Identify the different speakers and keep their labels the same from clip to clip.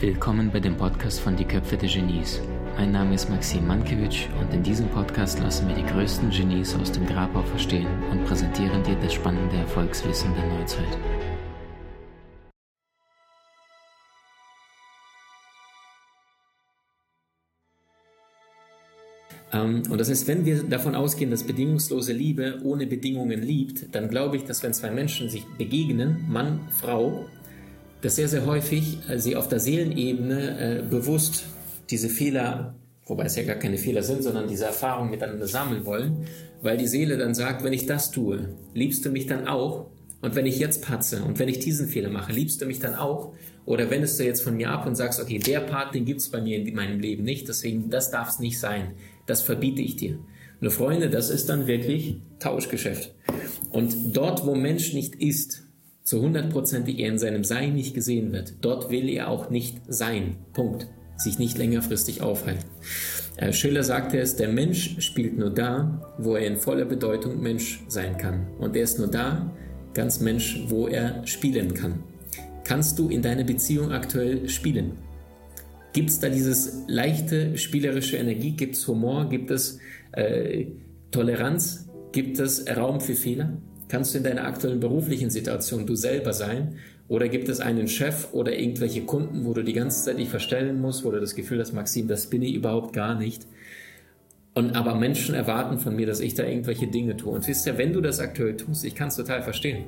Speaker 1: Willkommen bei dem Podcast von Die Köpfe der Genies. Mein Name ist Maxim Mankewitsch und in diesem Podcast lassen wir die größten Genies aus dem Grabau verstehen und präsentieren dir das spannende Erfolgswissen der Neuzeit.
Speaker 2: Ähm, und das heißt, wenn wir davon ausgehen, dass bedingungslose Liebe ohne Bedingungen liebt, dann glaube ich, dass wenn zwei Menschen sich begegnen, Mann, Frau, dass sehr, sehr häufig äh, sie auf der Seelenebene äh, bewusst diese Fehler, wobei es ja gar keine Fehler sind, sondern diese Erfahrungen miteinander sammeln wollen, weil die Seele dann sagt, wenn ich das tue, liebst du mich dann auch? Und wenn ich jetzt patze und wenn ich diesen Fehler mache, liebst du mich dann auch? Oder wendest du jetzt von mir ab und sagst, okay, der Part, den gibt es bei mir in meinem Leben nicht, deswegen, das darf es nicht sein. Das verbiete ich dir. Nur Freunde, das ist dann wirklich Tauschgeschäft. Und dort, wo Mensch nicht ist, zu hundertprozentig er in seinem Sein nicht gesehen wird, dort will er auch nicht sein. Punkt. Sich nicht längerfristig aufhalten. Äh, Schiller sagte es, der Mensch spielt nur da, wo er in voller Bedeutung Mensch sein kann. Und er ist nur da, ganz Mensch, wo er spielen kann. Kannst du in deiner Beziehung aktuell spielen? Gibt es da dieses leichte spielerische Energie? Gibt es Humor? Gibt es äh, Toleranz? Gibt es Raum für Fehler? Kannst du in deiner aktuellen beruflichen Situation du selber sein? Oder gibt es einen Chef oder irgendwelche Kunden, wo du die ganze Zeit dich verstellen musst, wo du das Gefühl hast, Maxim, das bin ich überhaupt gar nicht. Und aber Menschen erwarten von mir, dass ich da irgendwelche Dinge tue. Und wisst ihr, wenn du das aktuell tust, ich kann es total verstehen.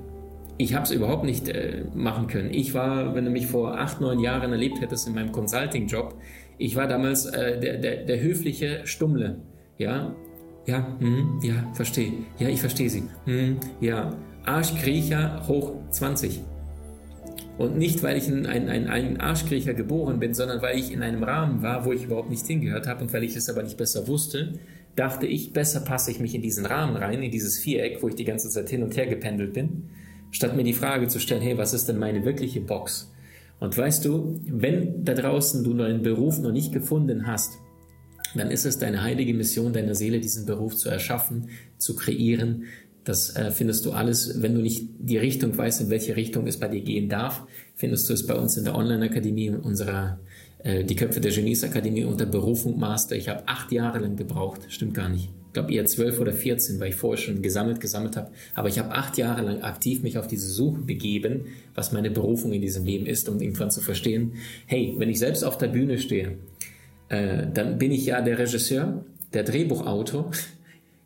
Speaker 2: Ich habe es überhaupt nicht äh, machen können. Ich war, wenn du mich vor acht, neun Jahren erlebt hättest in meinem Consulting-Job, ich war damals äh, der, der, der höfliche Stummle. Ja, ja, hm, ja, verstehe. Ja, ich verstehe Sie. Hm, ja, Arschkriecher hoch 20. Und nicht, weil ich ein, ein, ein, ein Arschkriecher geboren bin, sondern weil ich in einem Rahmen war, wo ich überhaupt nicht hingehört habe und weil ich es aber nicht besser wusste, dachte ich, besser passe ich mich in diesen Rahmen rein, in dieses Viereck, wo ich die ganze Zeit hin und her gependelt bin, statt mir die Frage zu stellen, hey, was ist denn meine wirkliche Box? Und weißt du, wenn da draußen du deinen Beruf noch nicht gefunden hast, dann ist es deine heilige Mission deiner Seele, diesen Beruf zu erschaffen, zu kreieren. Das äh, findest du alles, wenn du nicht die Richtung weißt, in welche Richtung es bei dir gehen darf, findest du es bei uns in der Online-Akademie, unserer äh, die Köpfe der Genies Akademie unter Berufung Master. Ich habe acht Jahre lang gebraucht, stimmt gar nicht. Ich glaube eher zwölf oder vierzehn, weil ich vorher schon gesammelt, gesammelt habe. Aber ich habe acht Jahre lang aktiv mich auf diese Suche begeben, was meine Berufung in diesem Leben ist, um irgendwann zu verstehen, hey, wenn ich selbst auf der Bühne stehe, äh, dann bin ich ja der Regisseur, der Drehbuchautor.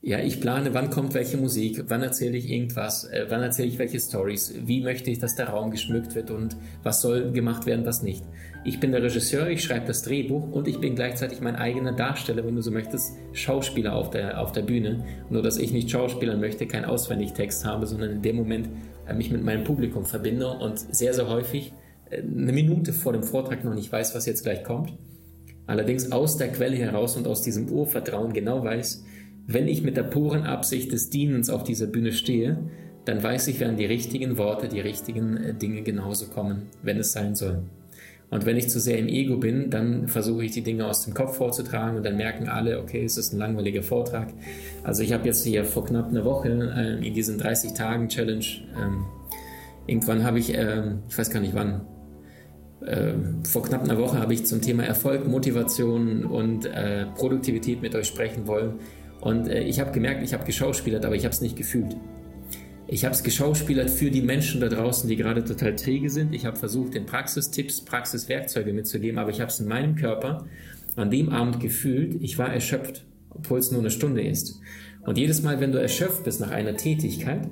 Speaker 2: Ja, ich plane, wann kommt welche Musik, wann erzähle ich irgendwas, äh, wann erzähle ich welche Stories, wie möchte ich, dass der Raum geschmückt wird und was soll gemacht werden, was nicht. Ich bin der Regisseur, ich schreibe das Drehbuch und ich bin gleichzeitig mein eigener Darsteller, wenn du so möchtest, Schauspieler auf der, auf der Bühne. Nur, dass ich nicht Schauspielern möchte, keinen Auswendigtext habe, sondern in dem Moment äh, mich mit meinem Publikum verbinde und sehr, sehr häufig äh, eine Minute vor dem Vortrag noch nicht weiß, was jetzt gleich kommt allerdings aus der Quelle heraus und aus diesem Urvertrauen genau weiß, wenn ich mit der puren Absicht des Dienens auf dieser Bühne stehe, dann weiß ich, werden die richtigen Worte, die richtigen äh, Dinge genauso kommen, wenn es sein soll. Und wenn ich zu sehr im Ego bin, dann versuche ich die Dinge aus dem Kopf vorzutragen und dann merken alle, okay, es ist ein langweiliger Vortrag. Also ich habe jetzt hier vor knapp einer Woche äh, in diesen 30 Tagen Challenge, ähm, irgendwann habe ich, äh, ich weiß gar nicht wann, äh, vor knapp einer Woche habe ich zum Thema Erfolg, Motivation und äh, Produktivität mit euch sprechen wollen. Und äh, ich habe gemerkt, ich habe geschauspielert, aber ich habe es nicht gefühlt. Ich habe es geschauspielert für die Menschen da draußen, die gerade total träge sind. Ich habe versucht, den Praxistipps, Praxiswerkzeuge mitzugeben, aber ich habe es in meinem Körper an dem Abend gefühlt, ich war erschöpft, obwohl es nur eine Stunde ist. Und jedes Mal, wenn du erschöpft bist nach einer Tätigkeit,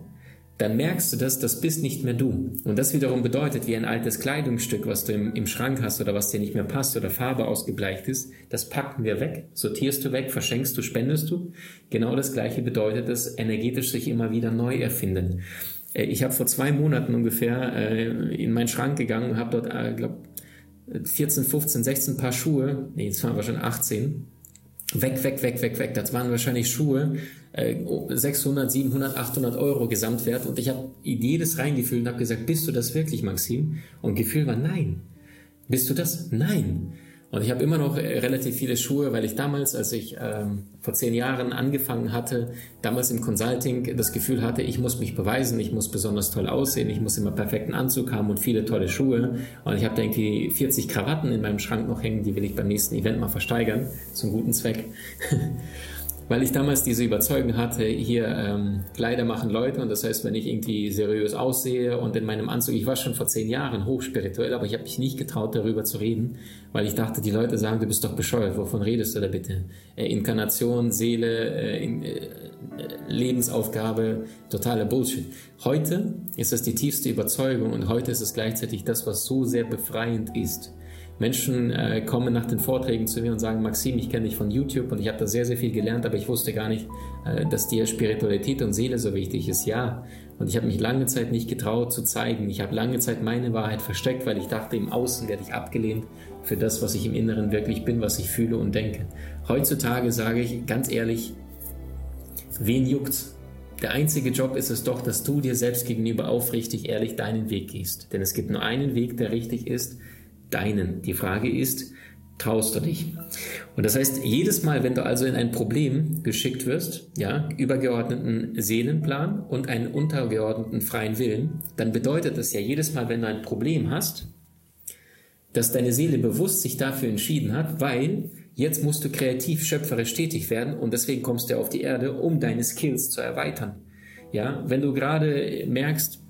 Speaker 2: dann merkst du das, das bist nicht mehr du. Und das wiederum bedeutet, wie ein altes Kleidungsstück, was du im, im Schrank hast oder was dir nicht mehr passt oder Farbe ausgebleicht ist, das packen wir weg, sortierst du weg, verschenkst du, spendest du. Genau das gleiche bedeutet es, energetisch sich immer wieder neu erfinden. Äh, ich habe vor zwei Monaten ungefähr äh, in meinen Schrank gegangen und habe dort, glaube 14, 15, 16 Paar Schuhe, nee, es waren wahrscheinlich 18, weg, weg, weg, weg, weg. Das waren wahrscheinlich Schuhe, 600, 700, 800 Euro Gesamtwert und ich habe jedes reingefühlt und habe gesagt, bist du das wirklich, Maxim? Und Gefühl war nein. Bist du das? Nein. Und ich habe immer noch äh, relativ viele Schuhe, weil ich damals, als ich ähm, vor zehn Jahren angefangen hatte, damals im Consulting das Gefühl hatte, ich muss mich beweisen, ich muss besonders toll aussehen, ich muss immer perfekten Anzug haben und viele tolle Schuhe. Und ich habe da irgendwie 40 Krawatten in meinem Schrank noch hängen, die will ich beim nächsten Event mal versteigern, zum guten Zweck. weil ich damals diese Überzeugung hatte, hier ähm, Kleider machen Leute und das heißt, wenn ich irgendwie seriös aussehe und in meinem Anzug, ich war schon vor zehn Jahren hochspirituell, aber ich habe mich nicht getraut, darüber zu reden, weil ich dachte, die Leute sagen, du bist doch bescheuert, wovon redest du da bitte? Äh, Inkarnation, Seele, äh, in, äh, Lebensaufgabe, totaler Bullshit. Heute ist das die tiefste Überzeugung und heute ist es gleichzeitig das, was so sehr befreiend ist. Menschen äh, kommen nach den Vorträgen zu mir und sagen, Maxim, ich kenne dich von YouTube und ich habe da sehr, sehr viel gelernt, aber ich wusste gar nicht, äh, dass dir Spiritualität und Seele so wichtig ist. Ja, und ich habe mich lange Zeit nicht getraut zu zeigen. Ich habe lange Zeit meine Wahrheit versteckt, weil ich dachte, im Außen werde ich abgelehnt für das, was ich im Inneren wirklich bin, was ich fühle und denke. Heutzutage sage ich ganz ehrlich, wen juckt's? Der einzige Job ist es doch, dass du dir selbst gegenüber aufrichtig ehrlich deinen Weg gehst. Denn es gibt nur einen Weg, der richtig ist deinen. Die Frage ist, traust du dich? Und das heißt, jedes Mal, wenn du also in ein Problem geschickt wirst, ja, übergeordneten Seelenplan und einen untergeordneten freien Willen, dann bedeutet das ja jedes Mal, wenn du ein Problem hast, dass deine Seele bewusst sich dafür entschieden hat, weil jetzt musst du kreativ schöpferisch tätig werden und deswegen kommst du auf die Erde, um deine Skills zu erweitern. Ja, wenn du gerade merkst,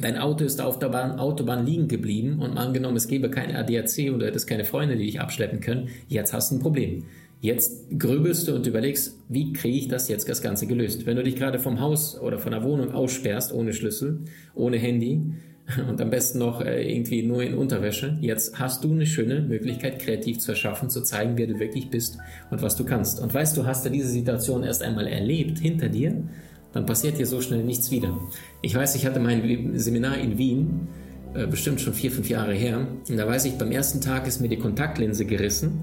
Speaker 2: dein Auto ist auf der Bahn, Autobahn liegen geblieben und mal angenommen, es gäbe kein ADAC und du hättest keine Freunde, die dich abschleppen können, jetzt hast du ein Problem. Jetzt grübelst du und überlegst, wie kriege ich das jetzt das Ganze gelöst? Wenn du dich gerade vom Haus oder von der Wohnung aussperrst, ohne Schlüssel, ohne Handy und am besten noch äh, irgendwie nur in Unterwäsche, jetzt hast du eine schöne Möglichkeit, kreativ zu erschaffen, zu zeigen, wer du wirklich bist und was du kannst. Und weißt du, hast du diese Situation erst einmal erlebt hinter dir, dann passiert hier so schnell nichts wieder. Ich weiß, ich hatte mein Seminar in Wien, äh, bestimmt schon vier, fünf Jahre her, und da weiß ich, beim ersten Tag ist mir die Kontaktlinse gerissen,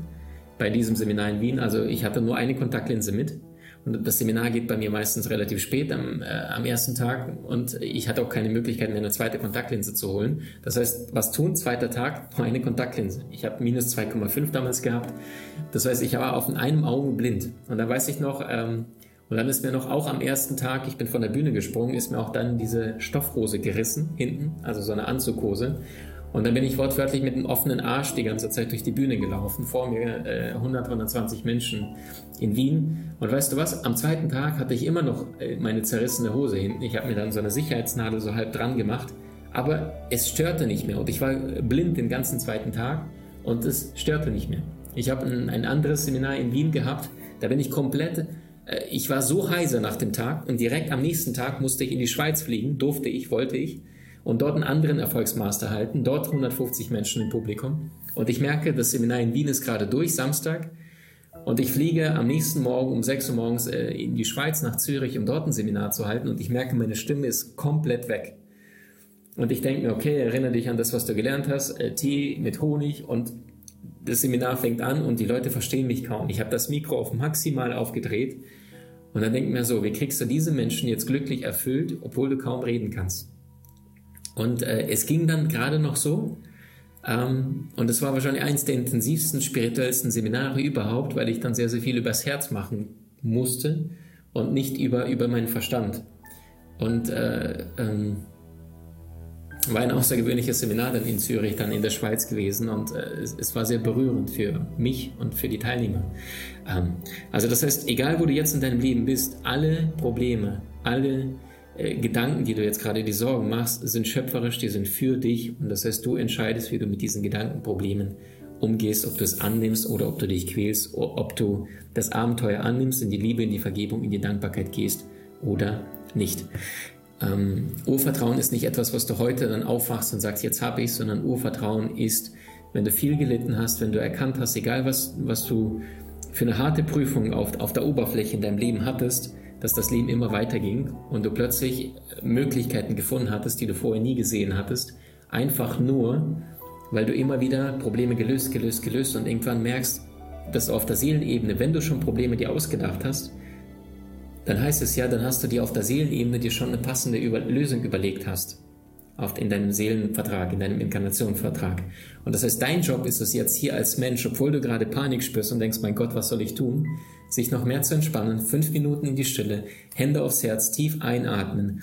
Speaker 2: bei diesem Seminar in Wien. Also ich hatte nur eine Kontaktlinse mit. Und das Seminar geht bei mir meistens relativ spät am, äh, am ersten Tag und ich hatte auch keine Möglichkeit, mir eine zweite Kontaktlinse zu holen. Das heißt, was tun? Zweiter Tag, nur eine Kontaktlinse. Ich habe minus 2,5 damals gehabt. Das heißt, ich war auf einem Auge blind. Und da weiß ich noch, ähm, und dann ist mir noch auch am ersten Tag, ich bin von der Bühne gesprungen, ist mir auch dann diese Stoffhose gerissen, hinten, also so eine Anzughose. Und dann bin ich wortwörtlich mit einem offenen Arsch die ganze Zeit durch die Bühne gelaufen. Vor mir äh, 100, 120 Menschen in Wien. Und weißt du was? Am zweiten Tag hatte ich immer noch äh, meine zerrissene Hose hinten. Ich habe mir dann so eine Sicherheitsnadel so halb dran gemacht. Aber es störte nicht mehr. Und ich war blind den ganzen zweiten Tag. Und es störte nicht mehr. Ich habe ein, ein anderes Seminar in Wien gehabt. Da bin ich komplett äh, ich war so heiser nach dem Tag und direkt am nächsten Tag musste ich in die Schweiz fliegen, durfte ich, wollte ich, und dort einen anderen Erfolgsmaster halten, dort 150 Menschen im Publikum. Und ich merke, das Seminar in Wien ist gerade durch, Samstag, und ich fliege am nächsten Morgen um 6 Uhr morgens äh, in die Schweiz nach Zürich, um dort ein Seminar zu halten, und ich merke, meine Stimme ist komplett weg. Und ich denke mir, okay, erinnere dich an das, was du gelernt hast, äh, Tee mit Honig und das Seminar fängt an und die Leute verstehen mich kaum. Ich habe das Mikro auf maximal aufgedreht und dann denkt mir so, wie kriegst du diese Menschen jetzt glücklich erfüllt, obwohl du kaum reden kannst? Und äh, es ging dann gerade noch so, ähm, und es war wahrscheinlich eines der intensivsten, spirituellsten Seminare überhaupt, weil ich dann sehr, sehr viel übers Herz machen musste und nicht über, über meinen Verstand. Und äh, ähm, war ein außergewöhnliches Seminar dann in Zürich, dann in der Schweiz gewesen und äh, es, es, war sehr berührend für mich und für die Teilnehmer. Ähm, also das heißt, egal wo du jetzt in deinem Leben bist, alle Probleme, alle äh, Gedanken, die du jetzt gerade die Sorgen machst, sind schöpferisch, die sind für dich und das heißt, du entscheidest, wie du mit diesen Gedankenproblemen umgehst, ob du es annimmst oder ob du dich quälst, ob du das Abenteuer annimmst, in die Liebe, in die Vergebung, in die Dankbarkeit gehst oder nicht. Ähm, Urvertrauen ist nicht etwas, was du heute dann aufwachst und sagst, jetzt habe ich, sondern Urvertrauen ist, wenn du viel gelitten hast, wenn du erkannt hast, egal was, was du für eine harte Prüfung auf, auf der Oberfläche in deinem Leben hattest, dass das Leben immer weiterging und du plötzlich Möglichkeiten gefunden hattest, die du vorher nie gesehen hattest, einfach nur, weil du immer wieder Probleme gelöst, gelöst, gelöst und irgendwann merkst, dass du auf der Seelenebene, wenn du schon Probleme dir ausgedacht hast, dann heißt es ja, dann hast du dir auf der Seelenebene dir schon eine passende Über Lösung überlegt hast. in deinem Seelenvertrag, in deinem Inkarnationvertrag. Und das heißt, dein Job ist es jetzt hier als Mensch, obwohl du gerade Panik spürst und denkst, mein Gott, was soll ich tun? Sich noch mehr zu entspannen, fünf Minuten in die Stille, Hände aufs Herz, tief einatmen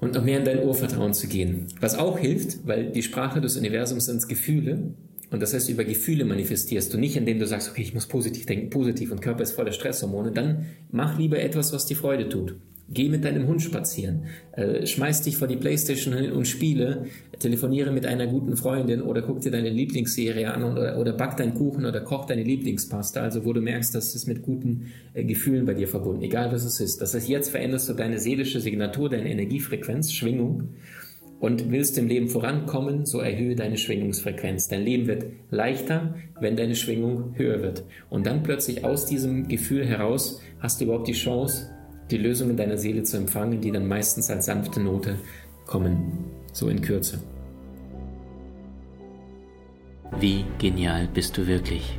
Speaker 2: und noch mehr in dein Urvertrauen zu gehen. Was auch hilft, weil die Sprache des Universums sind Gefühle. Und das heißt, über Gefühle manifestierst du nicht, indem du sagst, okay, ich muss positiv denken, positiv und Körper ist voller Stresshormone. Dann mach lieber etwas, was dir Freude tut. Geh mit deinem Hund spazieren, äh, schmeiß dich vor die Playstation hin und spiele, telefoniere mit einer guten Freundin oder guck dir deine Lieblingsserie an oder, oder back deinen Kuchen oder koch deine Lieblingspasta, also wo du merkst, dass es mit guten äh, Gefühlen bei dir verbunden, egal was es ist. Das heißt, jetzt veränderst du deine seelische Signatur, deine Energiefrequenz, Schwingung und willst im Leben vorankommen, so erhöhe deine Schwingungsfrequenz. Dein Leben wird leichter, wenn deine Schwingung höher wird. Und dann plötzlich aus diesem Gefühl heraus hast du überhaupt die Chance, die Lösungen deiner Seele zu empfangen, die dann meistens als sanfte Note kommen, so in Kürze.
Speaker 1: Wie genial bist du wirklich?